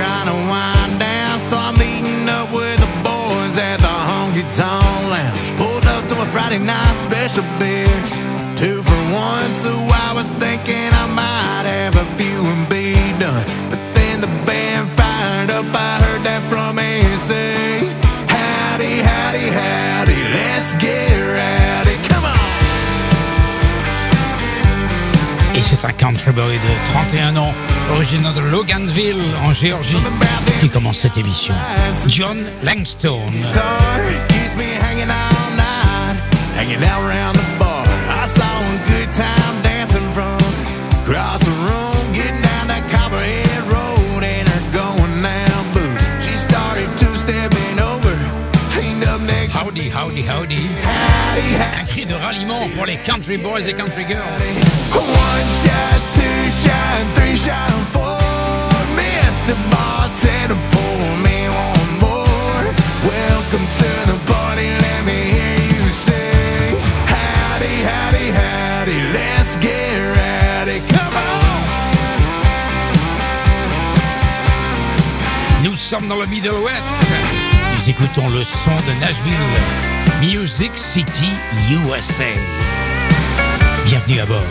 Trying to wind down. So I'm meeting up with the boys at the Honky Tonk Lounge. Pulled up to a Friday night special beers, two for one. So I was thinking I might have a few and be done. But then the band fired up, I heard that from AC. Howdy, howdy, howdy, let's get rowdy. Come on! Et c'est un country boy de 31 ans, originaire de Loganville en Géorgie, qui commence cette émission. John Langstone. Howdy, howdy, howdy. Un cri de ralliement pour les country boys et country girls. Dans le Middle West. Nous écoutons le son de Nashville, Music City, USA. Bienvenue à bord.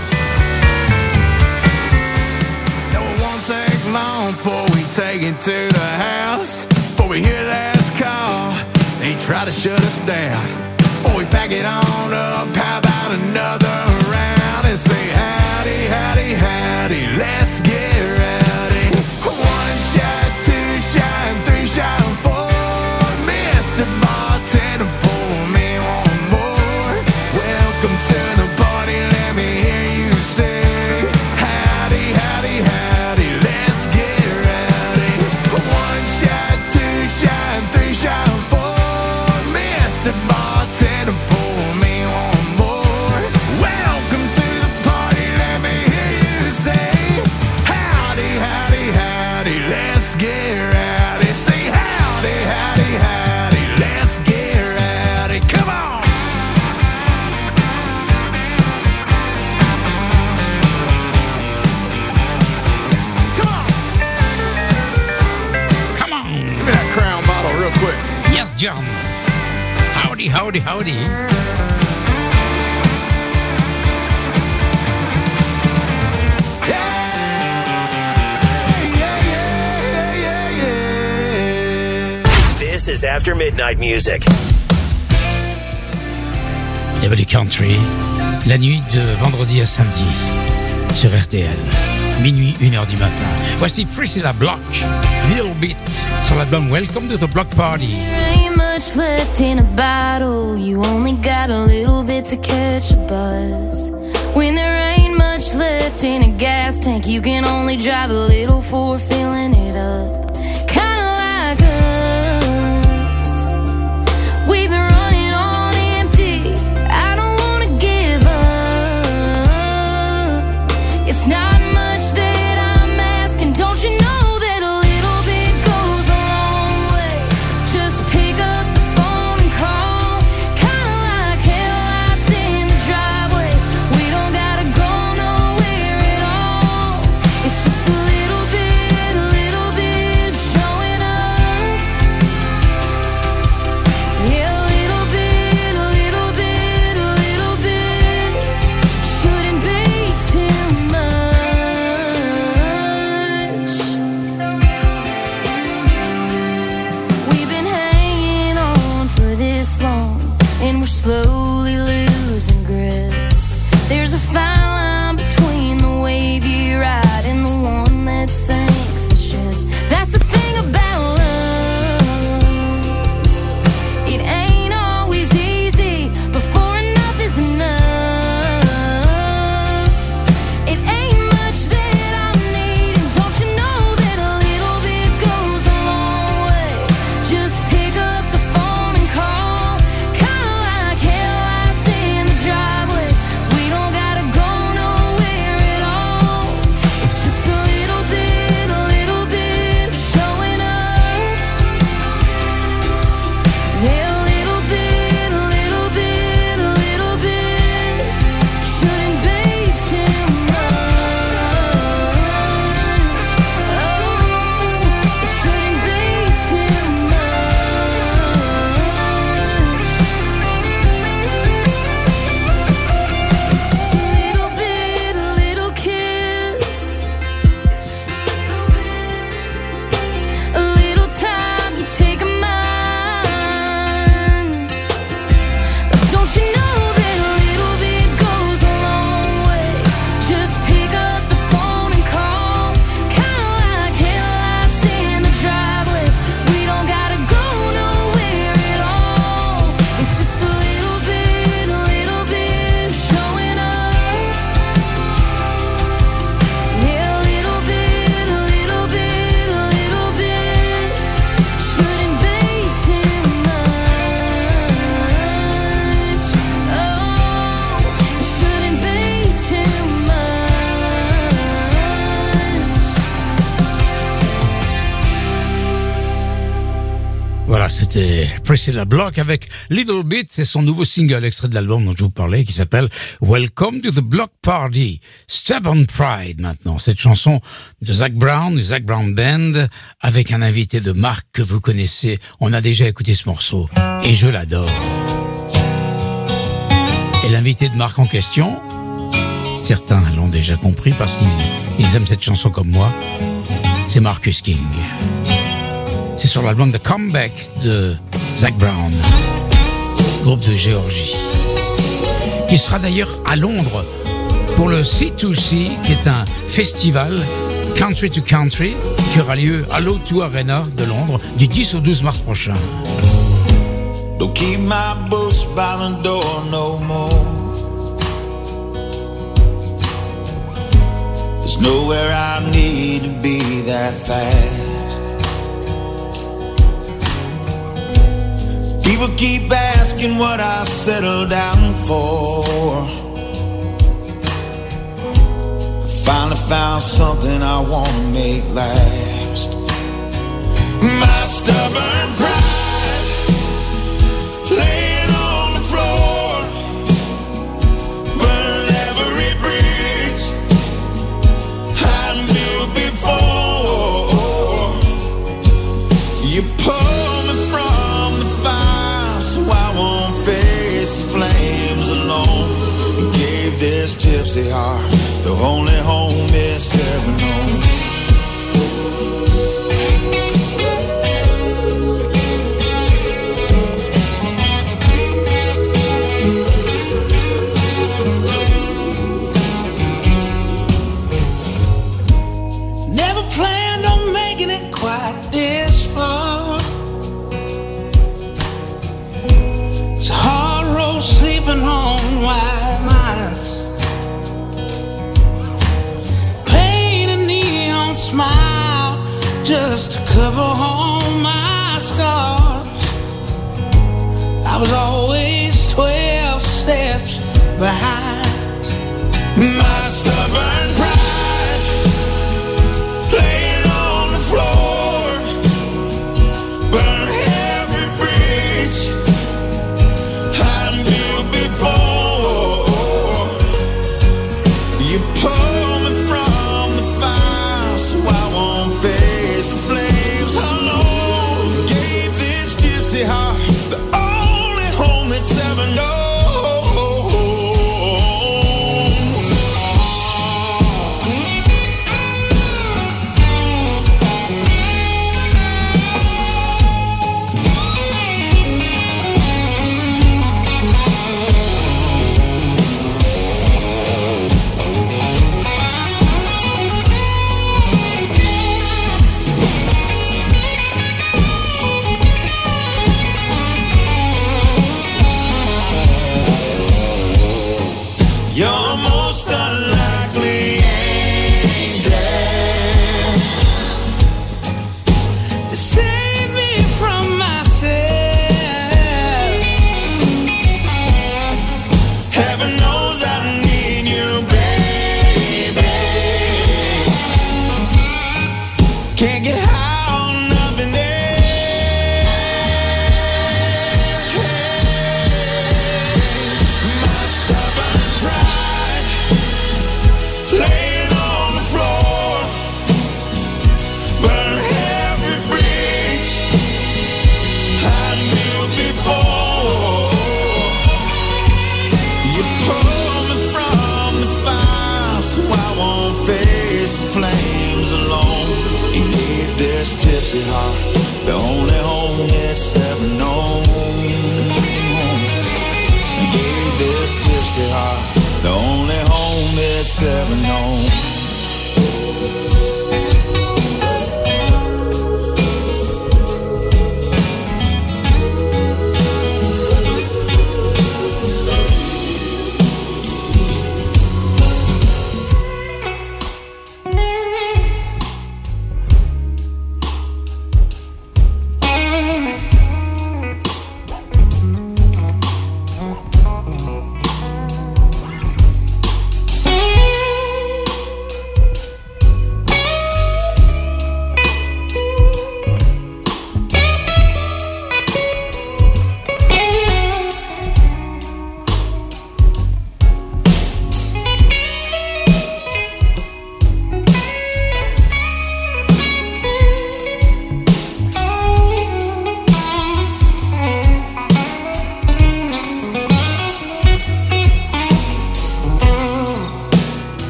No, it won't take long before we take it to the house. Before we hear last call, they try to shut us down. Before we pack it on up, how about another round? And say howdy, howdy, howdy, let's get rowdy. Shot, John. Howdy, howdy, howdy. This is After Midnight Music. W Country, la nuit de vendredi à samedi sur RTL. Minuit, 1h du matin. Voici Priscilla Block, Little Bit, l'album Welcome to the Block Party. ain't much left in a bottle. You only got a little bit to catch a buzz. When there ain't much left in a gas tank, you can only drive a little for filling it up. find C'était Priscilla Block avec Little Bit, c'est son nouveau single extrait de l'album dont je vous parlais qui s'appelle Welcome to the Block Party. Stubborn Pride maintenant, cette chanson de Zach Brown, du Zach Brown Band, avec un invité de marque que vous connaissez. On a déjà écouté ce morceau et je l'adore. Et l'invité de marque en question, certains l'ont déjà compris parce qu'ils aiment cette chanson comme moi, c'est Marcus King. C'est sur l'album The Comeback de Zach Brown, groupe de Géorgie, qui sera d'ailleurs à Londres pour le C2C, qui est un festival country to country qui aura lieu à l'O2 Arena de Londres du 10 au 12 mars prochain. Don't keep my boots by door no more. There's nowhere I need to be that fast. People keep asking what I settled down for. I finally found something I want to make last. My stubborn pride gypsy heart the only home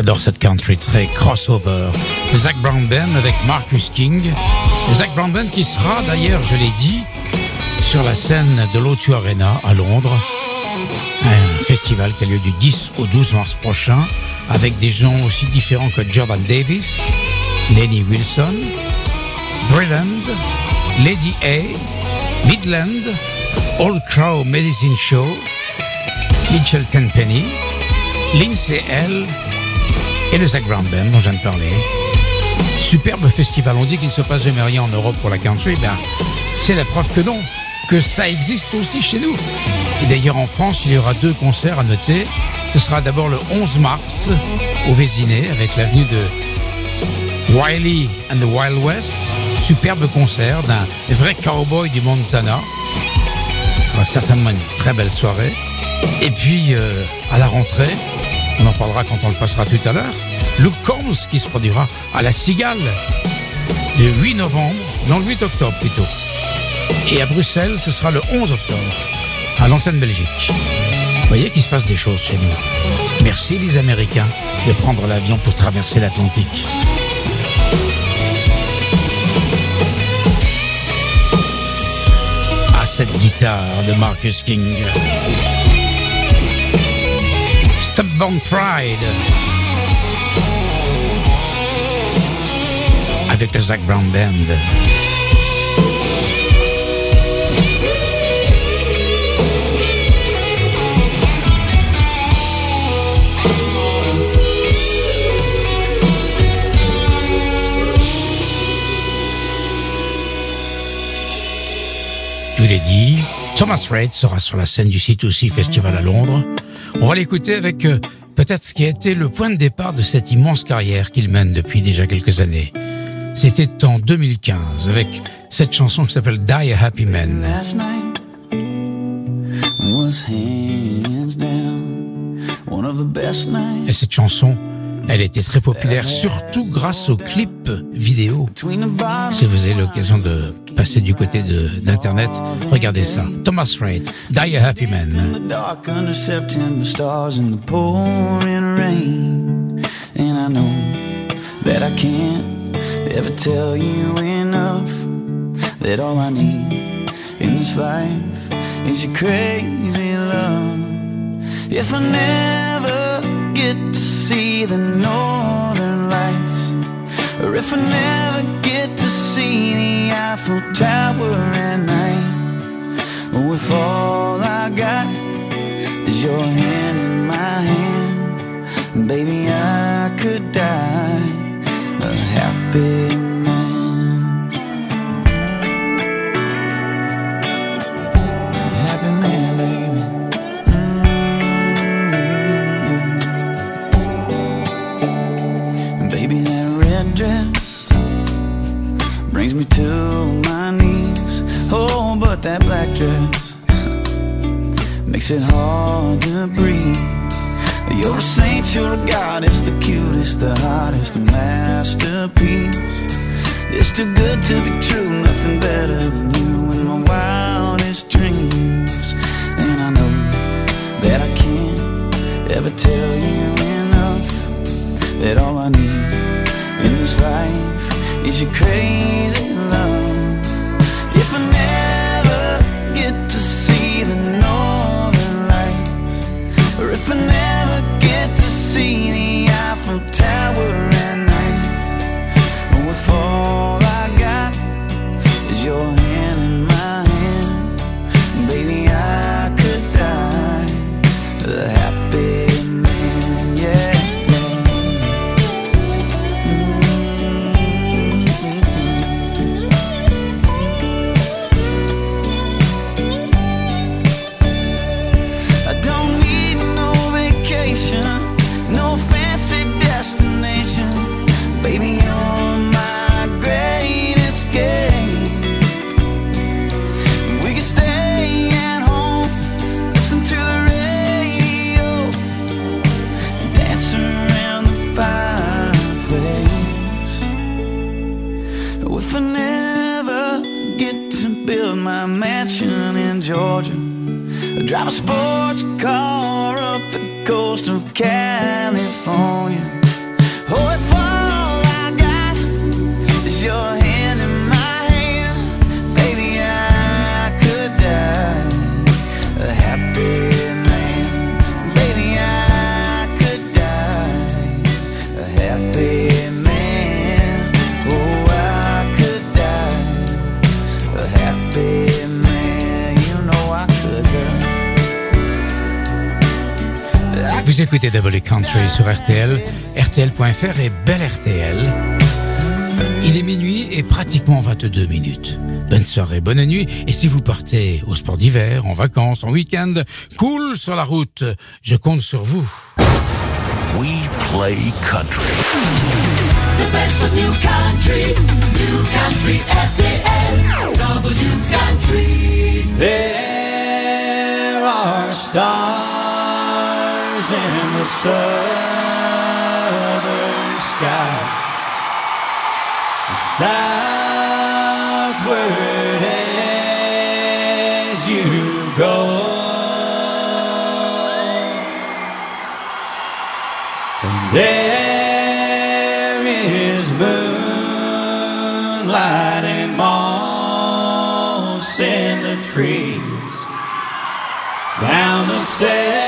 J'adore cette country très crossover. Zach Brown Band avec Marcus King. Zach Brown Band qui sera d'ailleurs, je l'ai dit, sur la scène de l'O2 Arena à Londres. Un festival qui a lieu du 10 au 12 mars prochain avec des gens aussi différents que Jordan Davis, Lenny Wilson, Brilland, Lady A, Midland, Old Crow Medicine Show, Mitchell Tenpenny, Lindsay L et le Zach Brown Band dont je viens de parler. Superbe festival. On dit qu'il ne se passe jamais rien en Europe pour la country. Ben, c'est la preuve que non, que ça existe aussi chez nous. Et d'ailleurs en France, il y aura deux concerts à noter. Ce sera d'abord le 11 mars au Vésiné avec l'avenue de Wiley and the Wild West. Superbe concert d'un vrai cowboy du Montana. Ce sera certainement une très belle soirée. Et puis, euh, à la rentrée, on en parlera quand on le passera tout à l'heure, Luke Combs qui se produira à la Cigale le 8 novembre, non le 8 octobre plutôt. Et à Bruxelles, ce sera le 11 octobre, à l'ancienne Belgique. Vous voyez qu'il se passe des choses chez nous. Merci les Américains de prendre l'avion pour traverser l'Atlantique. Cette guitare de Marcus King. Stubborn Pride. Avec le Zach Brown Band. Je vous l'ai dit, Thomas Reid sera sur la scène du C2C Festival à Londres. On va l'écouter avec euh, peut-être ce qui a été le point de départ de cette immense carrière qu'il mène depuis déjà quelques années. C'était en 2015 avec cette chanson qui s'appelle Die a Happy Man. last night was hands down one of the best nights Et cette chanson, elle était très populaire, surtout grâce aux clips vidéo. Si vous avez l'occasion de passer du côté de- d'Internet, regardez ça. Thomas Rhett, Die a Happy Man. that I can't ever tell you enough that all I need in this life is your crazy love. If I never get to see the northern lights, or if I never get to see the Eiffel Tower at night, or if all I got is your hand in my hand, baby, I could die a happy brings me to my knees. Oh, but that black dress makes it hard to breathe. You're a saint, you're a goddess, the cutest, the hottest, masterpiece. It's too good to be true, nothing better than you in my wildest dreams. And I know that I can't ever tell you enough that all I need is you crazy écoutez W Country sur RTL, RTL.fr et Belle RTL. Il est minuit et pratiquement 22 minutes. Bonne soirée, bonne nuit. Et si vous partez au sport d'hiver, en vacances, en week-end, cool sur la route, je compte sur vous. We play country. The best of new country, new country RTL, W country. There are stars in the southern sky. Southward as you go. And there is moonlight and moss in the trees down the seven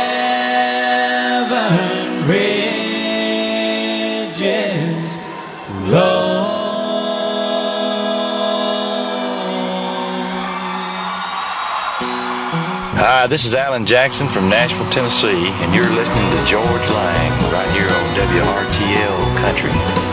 Hi, this is Alan Jackson from Nashville, Tennessee, and you're listening to Georges Lang right here on WRTL Country.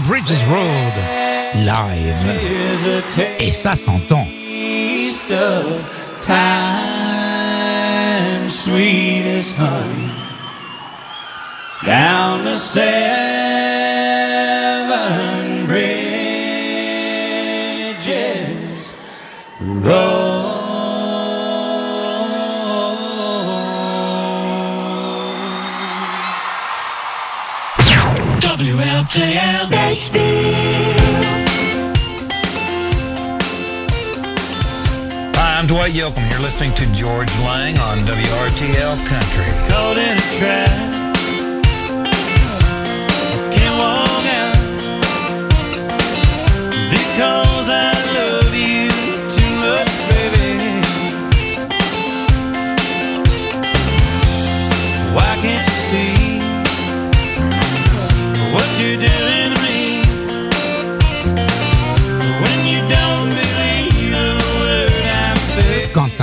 Bridges Road live. Et ça s'entend. Down the Yoakam. You're listening to Georges Lang on WRTL Country. Caught in a trap. Can't walk out because I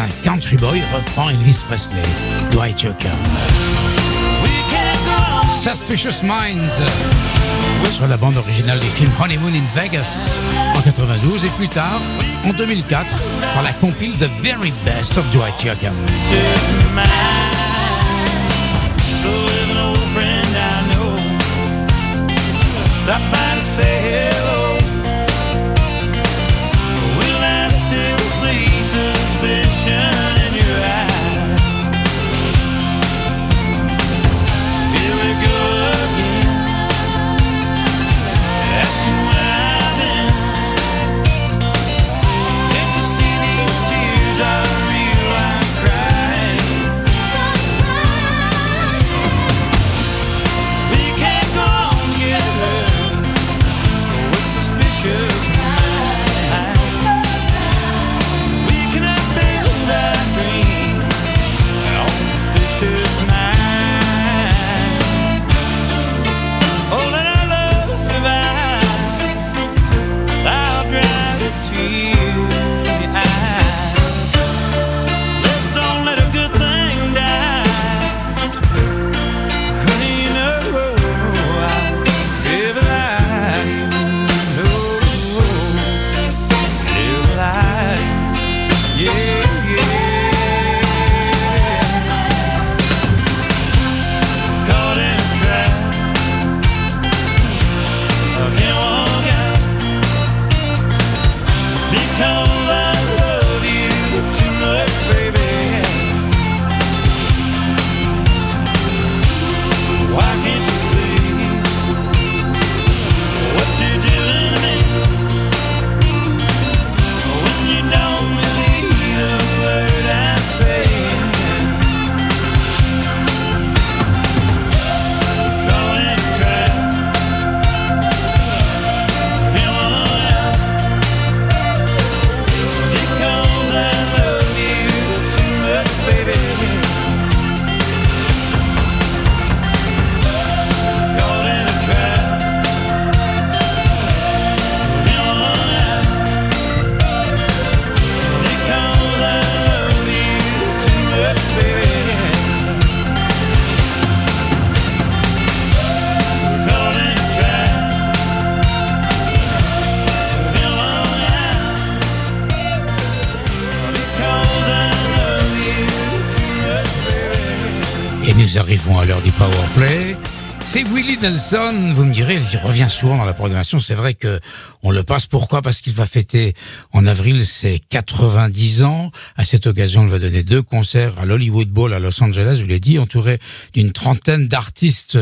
un country boy reprend Elvis Presley, Dwight Yoakam. Suspicious Minds sur la bande originale du film Honeymoon in Vegas en 92 et plus tard en 2004 dans la compile The Very Best of Dwight Yoakam. Arrivons à l'heure du power play. C'est Willie Nelson, vous me direz, il revient souvent dans la programmation. C'est vrai que on le passe. Pourquoi? Parce qu'il va fêter en avril ses 90 ans. À cette occasion, il va donner deux concerts à l'Hollywood Bowl à Los Angeles. Je vous l'ai dit, entouré d'une trentaine d'artistes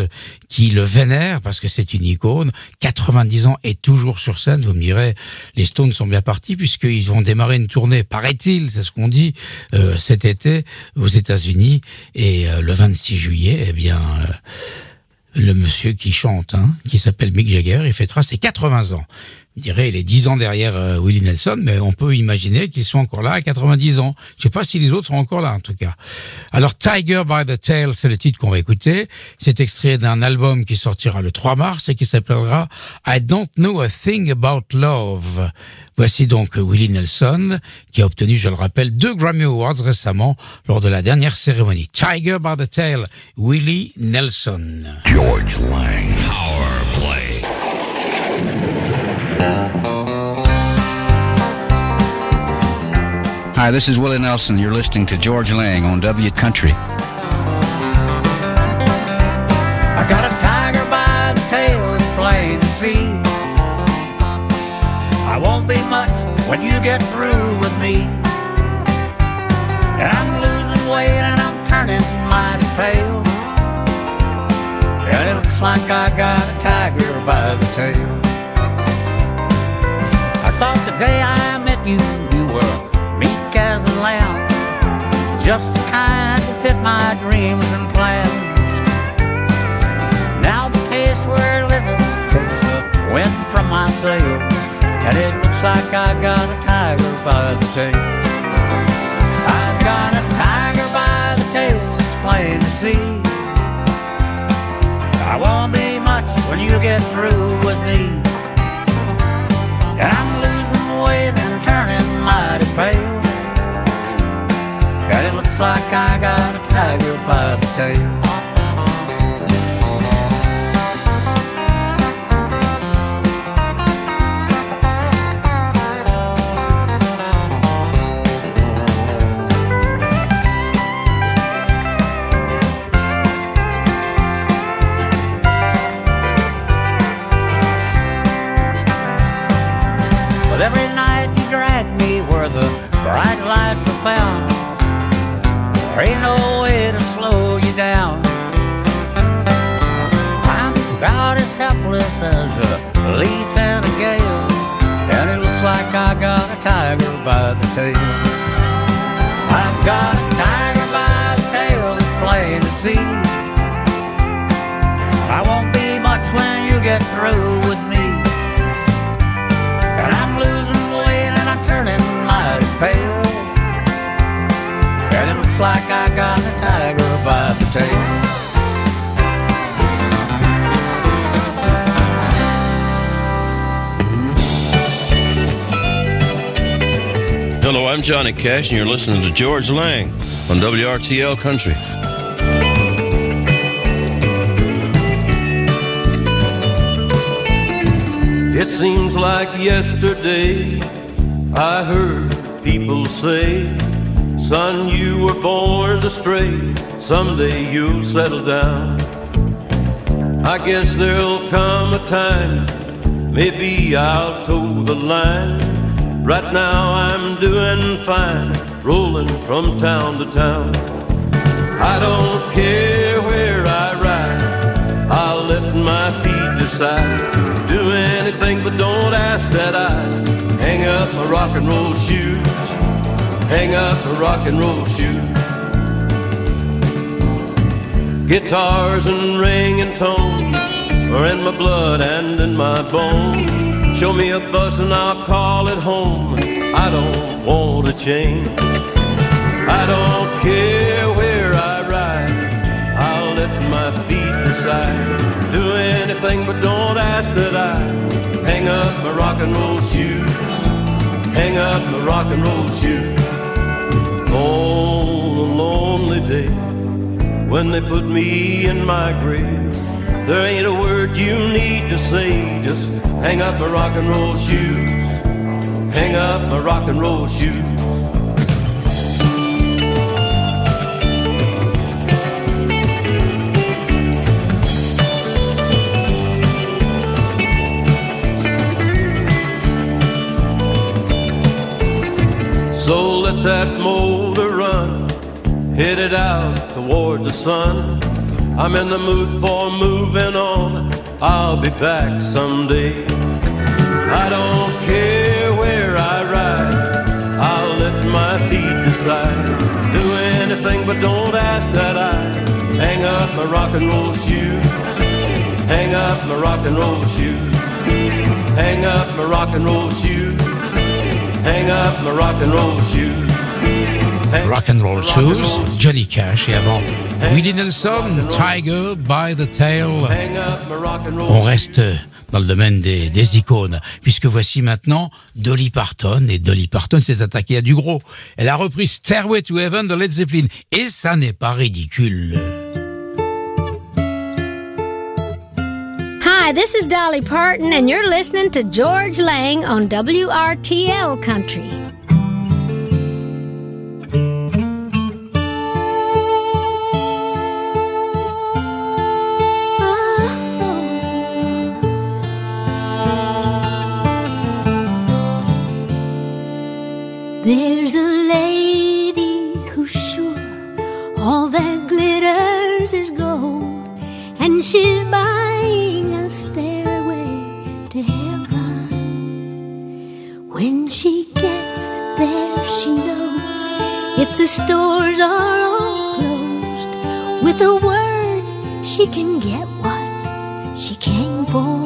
qui le vénèrent parce que c'est une icône. 90 ans et toujours sur scène. Vous me direz, les Stones sont bien partis puisqu'ils vont démarrer une tournée, paraît-il, c'est ce qu'on dit, euh, cet été aux États-Unis. Et euh, le 26 juillet, eh bien. euh, le monsieur qui chante, hein, qui s'appelle Mick Jagger, il fêtera ses 80 ans. Je dirais, il est 10 ans derrière euh, Willie Nelson, mais on peut imaginer qu'ils sont encore là à 90 ans. Je sais pas si les autres sont encore là, en tout cas. Alors, Tiger by the Tail, c'est le titre qu'on va écouter. C'est extrait d'un album qui sortira le 3 mars et qui s'appellera I Don't Know a Thing About Love. Voici donc Willie Nelson, qui a obtenu, je le rappelle, deux Grammy Awards récemment lors de la dernière cérémonie. Tiger by the Tail, Willie Nelson. George Lang. Hi, this is Willie Nelson. You're listening to Georges Lang on W Country. I got a tiger by the tail, it's plain to see. I won't be much when you get through with me. And I'm losing weight and I'm turning mighty pale. And it looks like I got a tiger by the tail. I thought the day I met you, you were Just the kind to fit my dreams and plans. Now the pace we're living takes the wind from my sails, and it looks like I got a tiger by the tail. I've got a tiger by the tail, it's plain to see. I won't be much when you get through with me. Looks like I got a tiger by the tail. Tail. I've got a tiger by the tail, it's plain to see. I won't be much when you get through with me. And I'm losing weight and I'm turning mighty pale. And it looks like I got a tiger by the tail. Hello, I'm Johnny Cash, and you're listening to Georges Lang on WRTL Country. It seems like yesterday I heard people say, Son, you were born to stray. Someday you'll settle down. I guess there'll come a time, maybe I'll toe the line. Right now I'm doing fine, rolling from town to town. I don't care where I ride, I'll let my feet decide. Do anything, but don't ask that I hang up my rock and roll shoes. Hang up my rock and roll shoes. Guitars and ringing tones are in my blood and in my bones. Show me a bus and I'll call it home. I don't want to change. I don't care where I ride. I'll let my feet decide. Do anything, but don't ask that I hang up my rock and roll shoes. Hang up my rock and roll shoes. On a lonely day when they put me in my grave. There ain't a word you need to say, just hang up my rock and roll shoes. Hang up my rock and roll shoes. So let that motor run, headed out toward the sun. I'm in the mood for moving on. I'll be back someday. I don't care where I ride. I'll let my feet decide. Do anything, but don't ask that I hang up my rock and roll shoes. Hang up my rock and roll shoes. Hang up my rock and roll shoes. Hang up my rock and roll shoes. Rock and Roll Shoes, Johnny Cash et avant Willie Nelson, Tiger by the Tail. On reste dans le domaine des, icônes, puisque voici maintenant Dolly Parton, et Dolly Parton s'est attaquée à du gros. Elle a repris Stairway to Heaven de Led Zeppelin, et ça n'est pas ridicule. Hi, this is Dolly Parton, and you're listening to George Lang on WRTL Country. Is gold, and she's buying a stairway to heaven. When she gets there, she knows if the stores are all closed, with a word, she can get what she came for.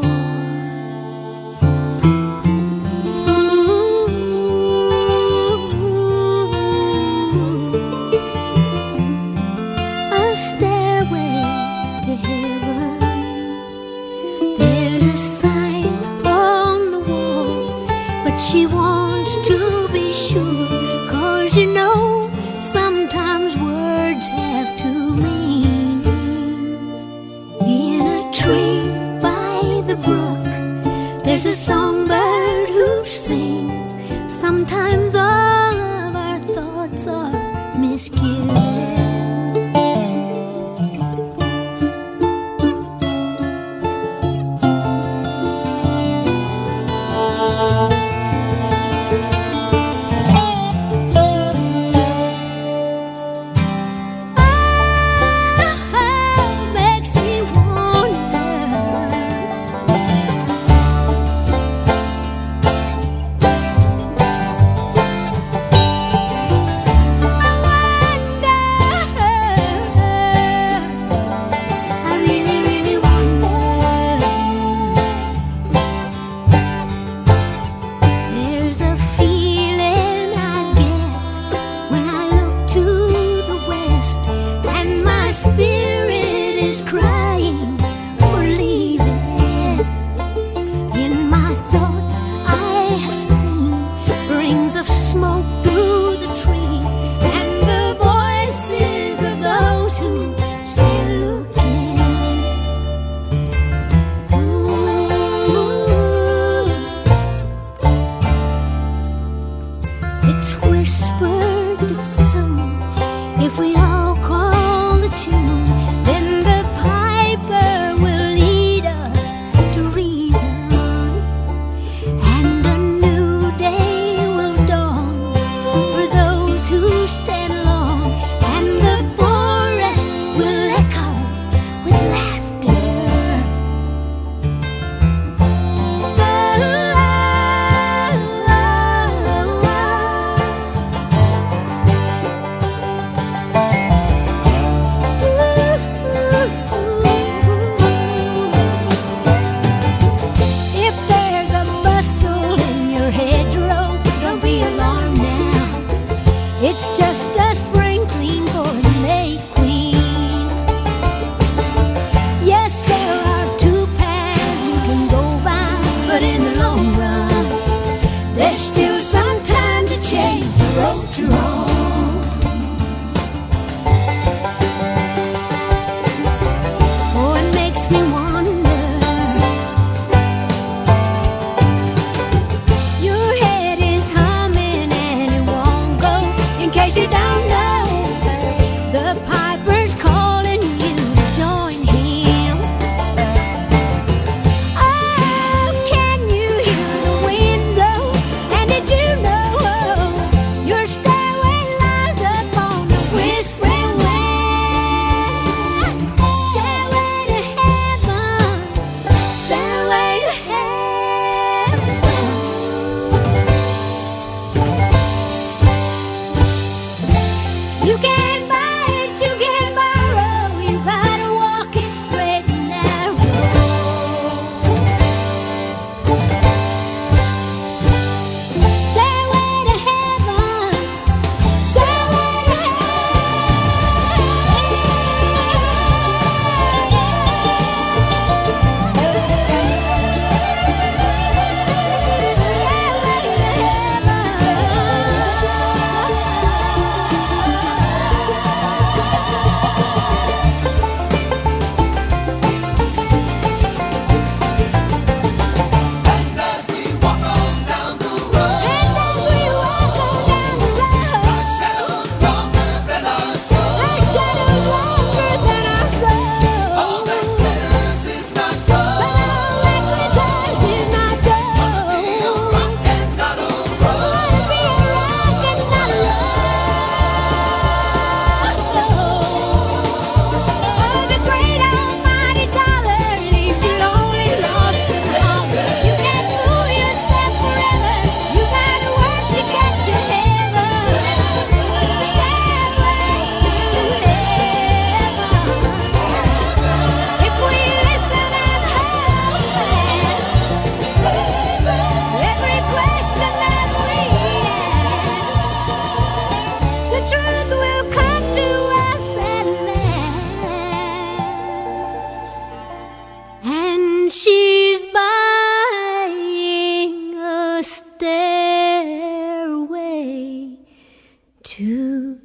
To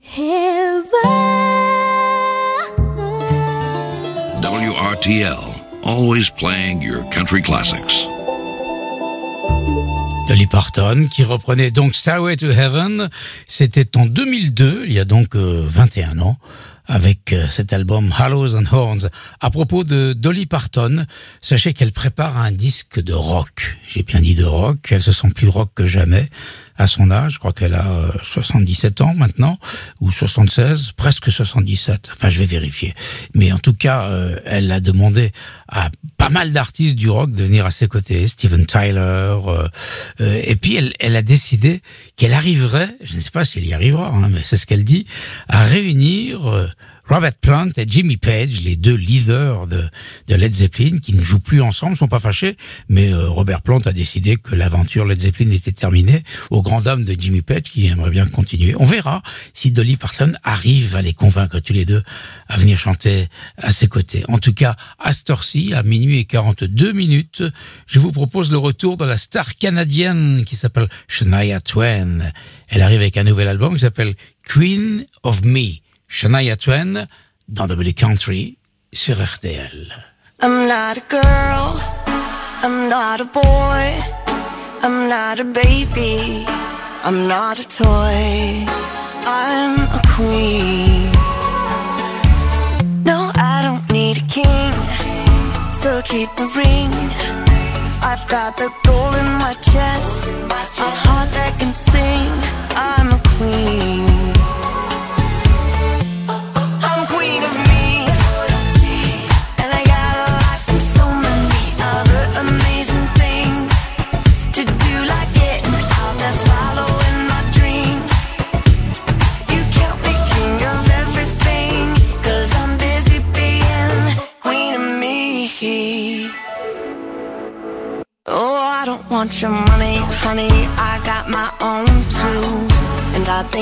heaven. WRTL, always playing your country classics. Dolly Parton, qui reprenait donc Stairway to Heaven. C'était en 2002, il y a donc euh, 21 ans, avec euh, cet album Hollows and Horns. À propos de Dolly Parton, sachez qu'elle prépare un disque de rock. J'ai bien dit de rock, elle se sent plus rock que jamais à son âge. Je crois qu'elle a euh, 77 ans maintenant, ou 76, presque 77. Enfin, je vais vérifier. Mais en tout cas, euh, elle a demandé à pas mal d'artistes du rock de venir à ses côtés, Steven Tyler. euh, euh, et puis, elle, elle a décidé qu'elle arriverait, je ne sais pas si elle y arrivera, hein, mais c'est ce qu'elle dit, à réunir euh, Robert Plant et Jimmy Page, les deux leaders de, Led Zeppelin, qui ne jouent plus ensemble, sont pas fâchés, mais euh, Robert Plant a décidé que l'aventure Led Zeppelin était terminée, au grand dam de Jimmy Page, qui aimerait bien continuer. On verra si Dolly Parton arrive à les convaincre tous les deux à venir chanter à ses côtés. En tout cas, à à minuit et 42 minutes, je vous propose le retour de la star canadienne qui s'appelle Shania Twain. Elle arrive avec un nouvel album qui s'appelle Queen of Me. Shania Twain dans W Country sur RTL. I'm not a girl, I'm not a boy, I'm not a baby, I'm not a toy, I'm a queen. No, I don't need a king, so keep the ring. I've got the gold in my chest, a heart that can sing. I'm a queen.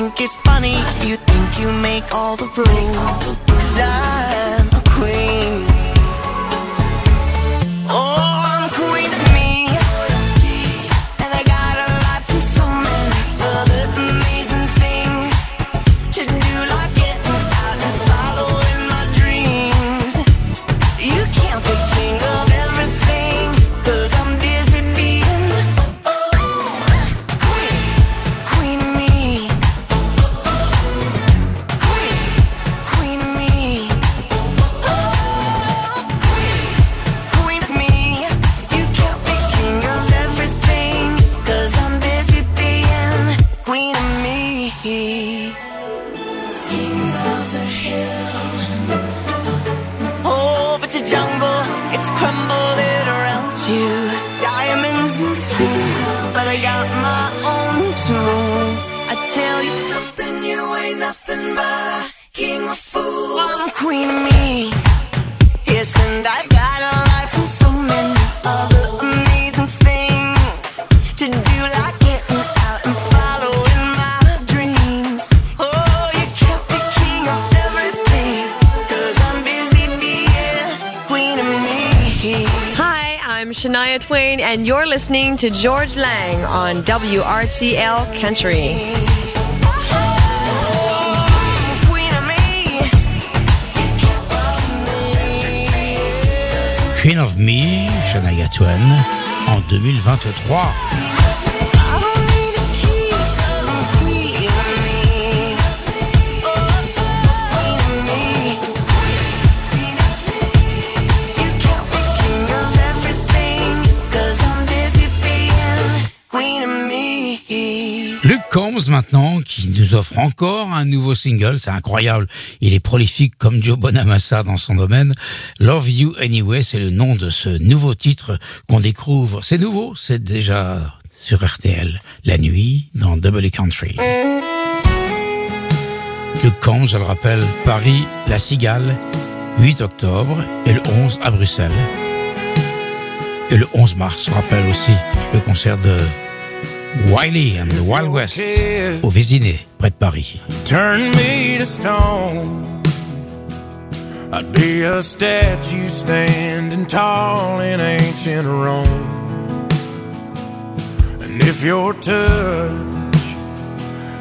Think it's funny, you think you make all the rules. Cause I'm Shania Twain, and you're listening to Georges Lang on WRTL Country. Queen of Me, Shania Twain, en 2023. maintenant, qui nous offre encore un nouveau single. C'est incroyable. Il est prolifique comme Joe Bonamassa dans son domaine. Love You Anyway, c'est le nom de ce nouveau titre qu'on découvre. C'est nouveau, c'est déjà sur RTL. La nuit dans Double Country. Le camp, je le rappelle, Paris, La Cigale, 8 octobre et le 11 à Bruxelles. Et le 11 mars, on rappelle aussi le concert de Wylie and the Wild West au Vésinet, près de Paris. Turn me to stone. I'd be a statue standing tall in ancient Rome. And if your touch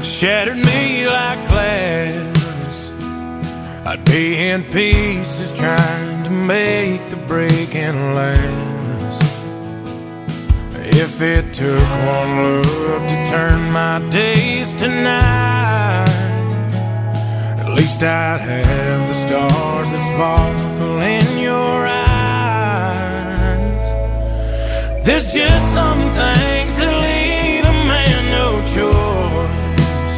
shattered me like glass, I'd be in pieces trying to make the breaking last. If it took one look to turn my days to night, at least I'd have the stars that sparkle in your eyes. There's just some things that leave a man no choice,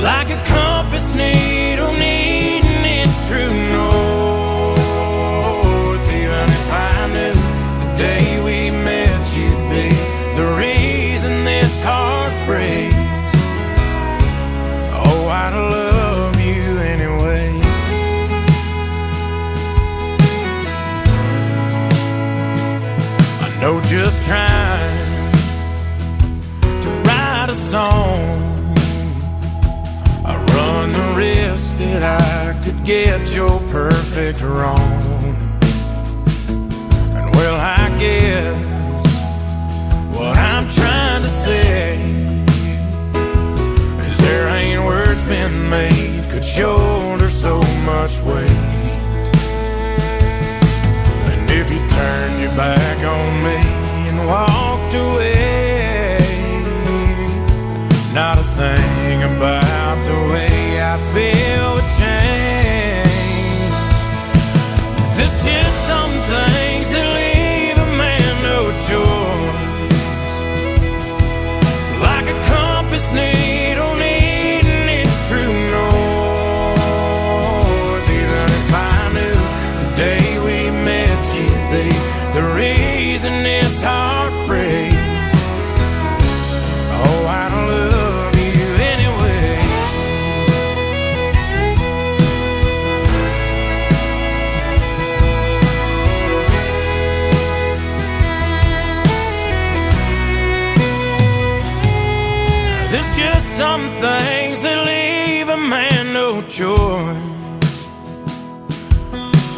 like a compass needle get your perfect wrong. And well, I guess what I'm trying to say is there ain't words been made could shoulder so much weight. And if you turned your back on me and walked away, There's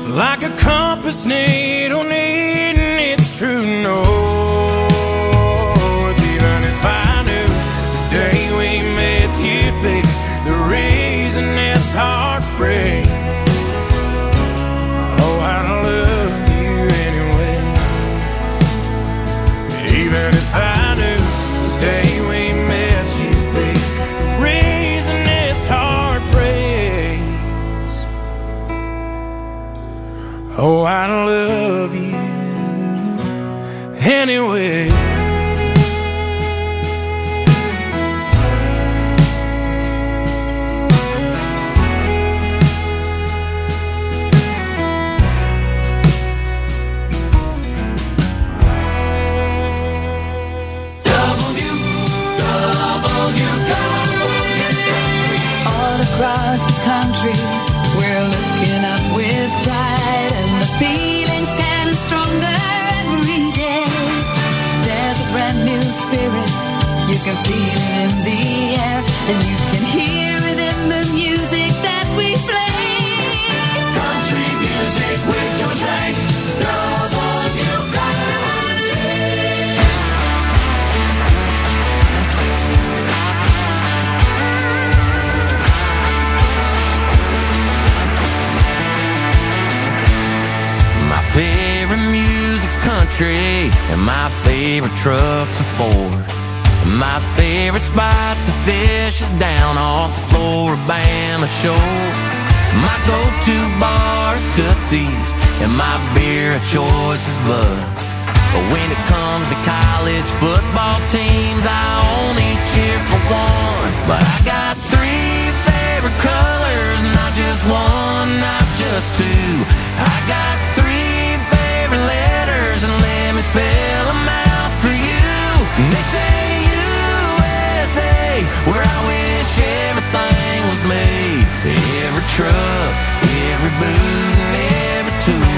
Like a compass needle anyway. Favorite music's country, and my favorite truck's a Ford. And my favorite spot to fish is down off the Flora-Bama shore. My go-to bar is Tootsie's, and my beer of choice is Bud. But when it comes to college football teams, I only cheer for one. But I got three favorite colors, not just one, not just two. I got three favorite letters, and let me spell them out for you. They say USA, where I wish everything was made. Every truck, every boot, and every tool.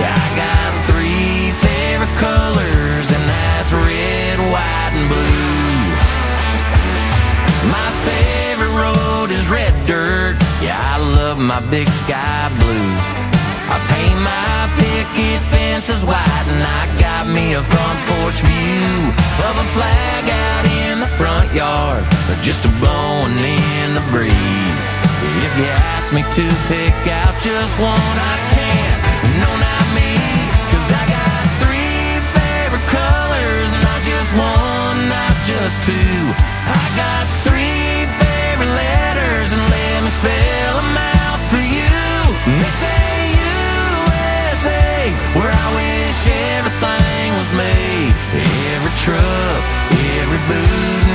Yeah, I got three favorite colors, and that's red, white, and blue. My favorite road is red dirt. Yeah, I love my big sky blue. I paint my picket fences white, and I got me a front porch view of a flag out in the front yard, or just a blowing in the breeze. If you ask me to pick out just one, I can't. No, not me, 'cause I got three favorite colors, not just one, not just two. I got three favorite letters, and let me spell truck, every boot,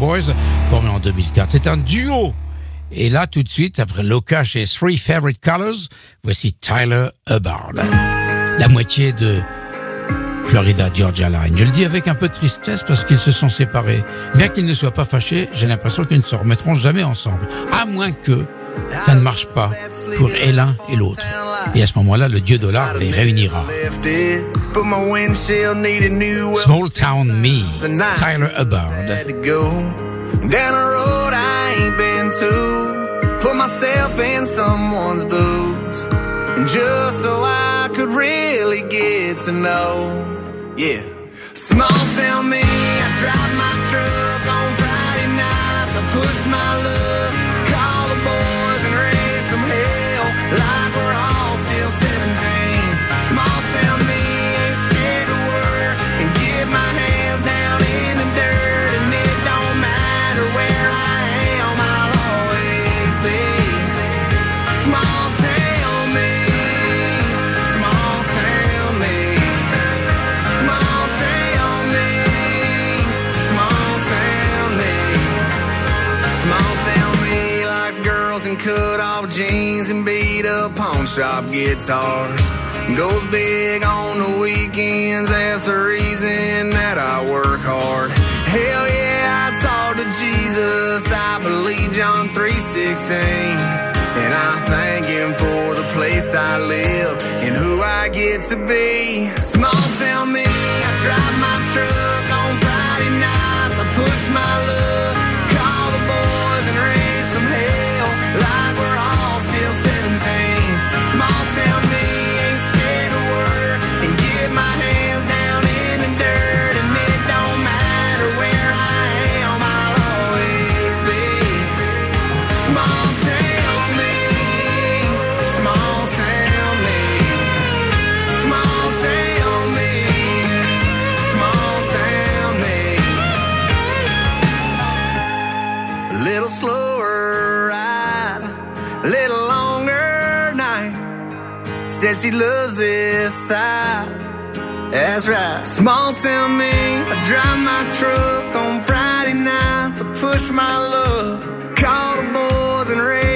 Cowboys, formé en 2004. C'est un duo. Et là, tout de suite, après Locash et Three Favorite Colors, voici Tyler Hubbard. La moitié de Florida Georgia Line. Je le dis avec un peu de tristesse parce qu'ils se sont séparés. Bien qu'ils ne soient pas fâchés, j'ai l'impression qu'ils ne se remettront jamais ensemble. À moins que ça ne marche pas pour l'un et l'autre. Et à ce moment-là, le dieu dollar les réunira. But my windshield needed new. Small Town Me, Tyler Hubbard. down a road I ain't been to. Put myself in someone's boots, and just so I could really get to know, yeah. Small town me, I drive my truck on Friday nights. I push my luck, shop guitars. Goes big on the weekends, that's the reason that I work hard. Hell yeah, I talk to Jesus, I believe John 3.16. And I thank him for the place I live and who I get to be. She loves this side. That's right. Small town me, I drive my truck on Friday nights. I push my luck, call the boys and raise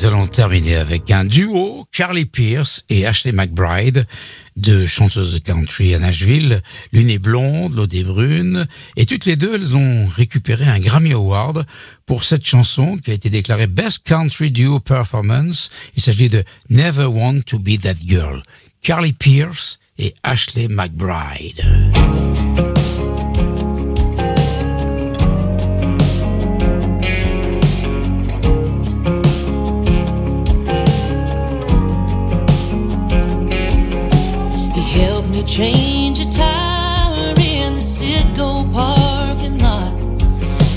nous allons terminer avec un duo, Carly Pierce et Ashley McBride, deux chanteuses de country à Nashville. L'une est blonde, l'autre est brune, et toutes les deux, elles ont récupéré un Grammy Award pour cette chanson qui a été déclarée Best Country Duo Performance. Il s'agit de Never Want to Be That Girl. Carly Pierce et Ashley McBride. Me change a tire in the Citgo parking lot.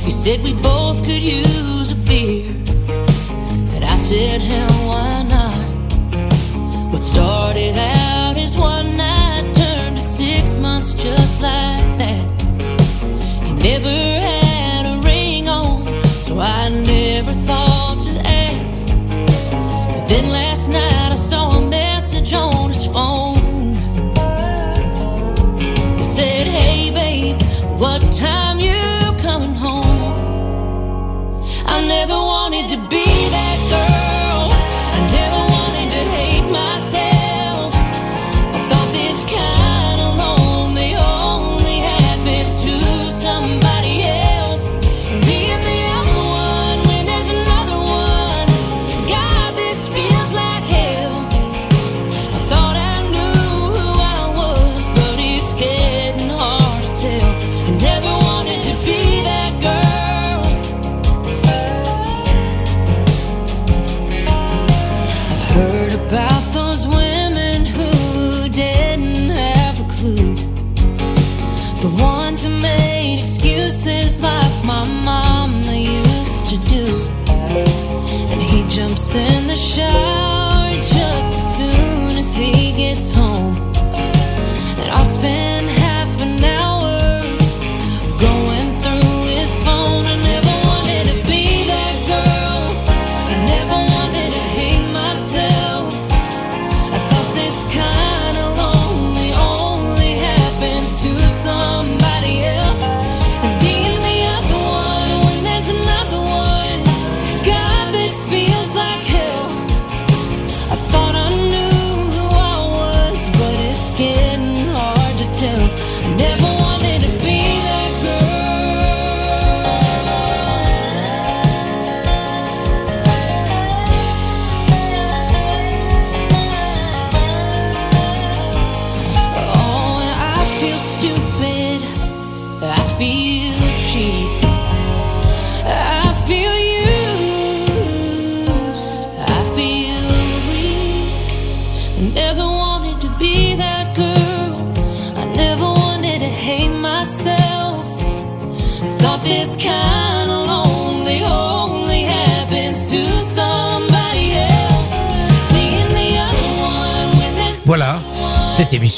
He said we both could use a beer. And I said, hell, why not? What started out as one night turned to six months just like that. He never had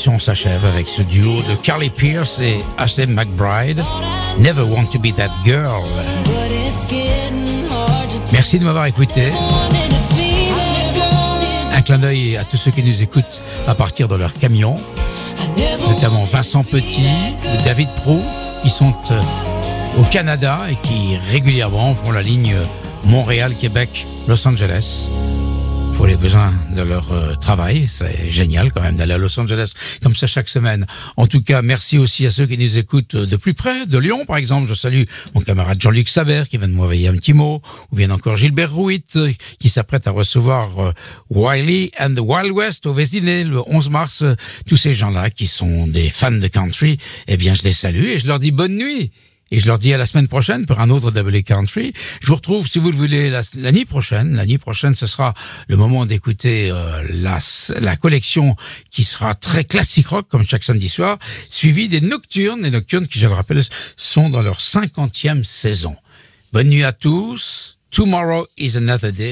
émission s'achève avec ce duo de Carly Pierce et Ashley McBride. Never want to be that girl. Merci de m'avoir écouté. Un clin d'œil à tous ceux qui nous écoutent à partir de leur camion, notamment Vincent Petit ou David Prou, qui sont euh, au Canada et qui régulièrement font la ligne Montréal, Québec, Los Angeles pour les besoins de leur euh, travail. C'est génial quand même d'aller à Los Angeles comme ça chaque semaine. En tout cas, merci aussi à ceux qui nous écoutent de plus près, de Lyon par exemple. Je salue mon camarade Jean-Luc Saber qui vient de m'envoyer un petit mot, ou bien encore Gilbert Rouit euh, qui s'apprête à recevoir euh, Wiley and the Wild West au Vésiné le 11 mars. Tous ces gens-là qui sont des fans de country, eh bien je les salue et je leur dis bonne nuit. Et je leur dis à la semaine prochaine pour un autre Double Country. Je vous retrouve, si vous le voulez, la, la nuit prochaine. La nuit prochaine, ce sera le moment d'écouter euh, la, la collection qui sera très classique rock, comme chaque samedi soir, suivi des nocturnes. Les nocturnes qui, je le rappelle, sont dans leur cinquantième saison. Bonne nuit à tous. Tomorrow is another day.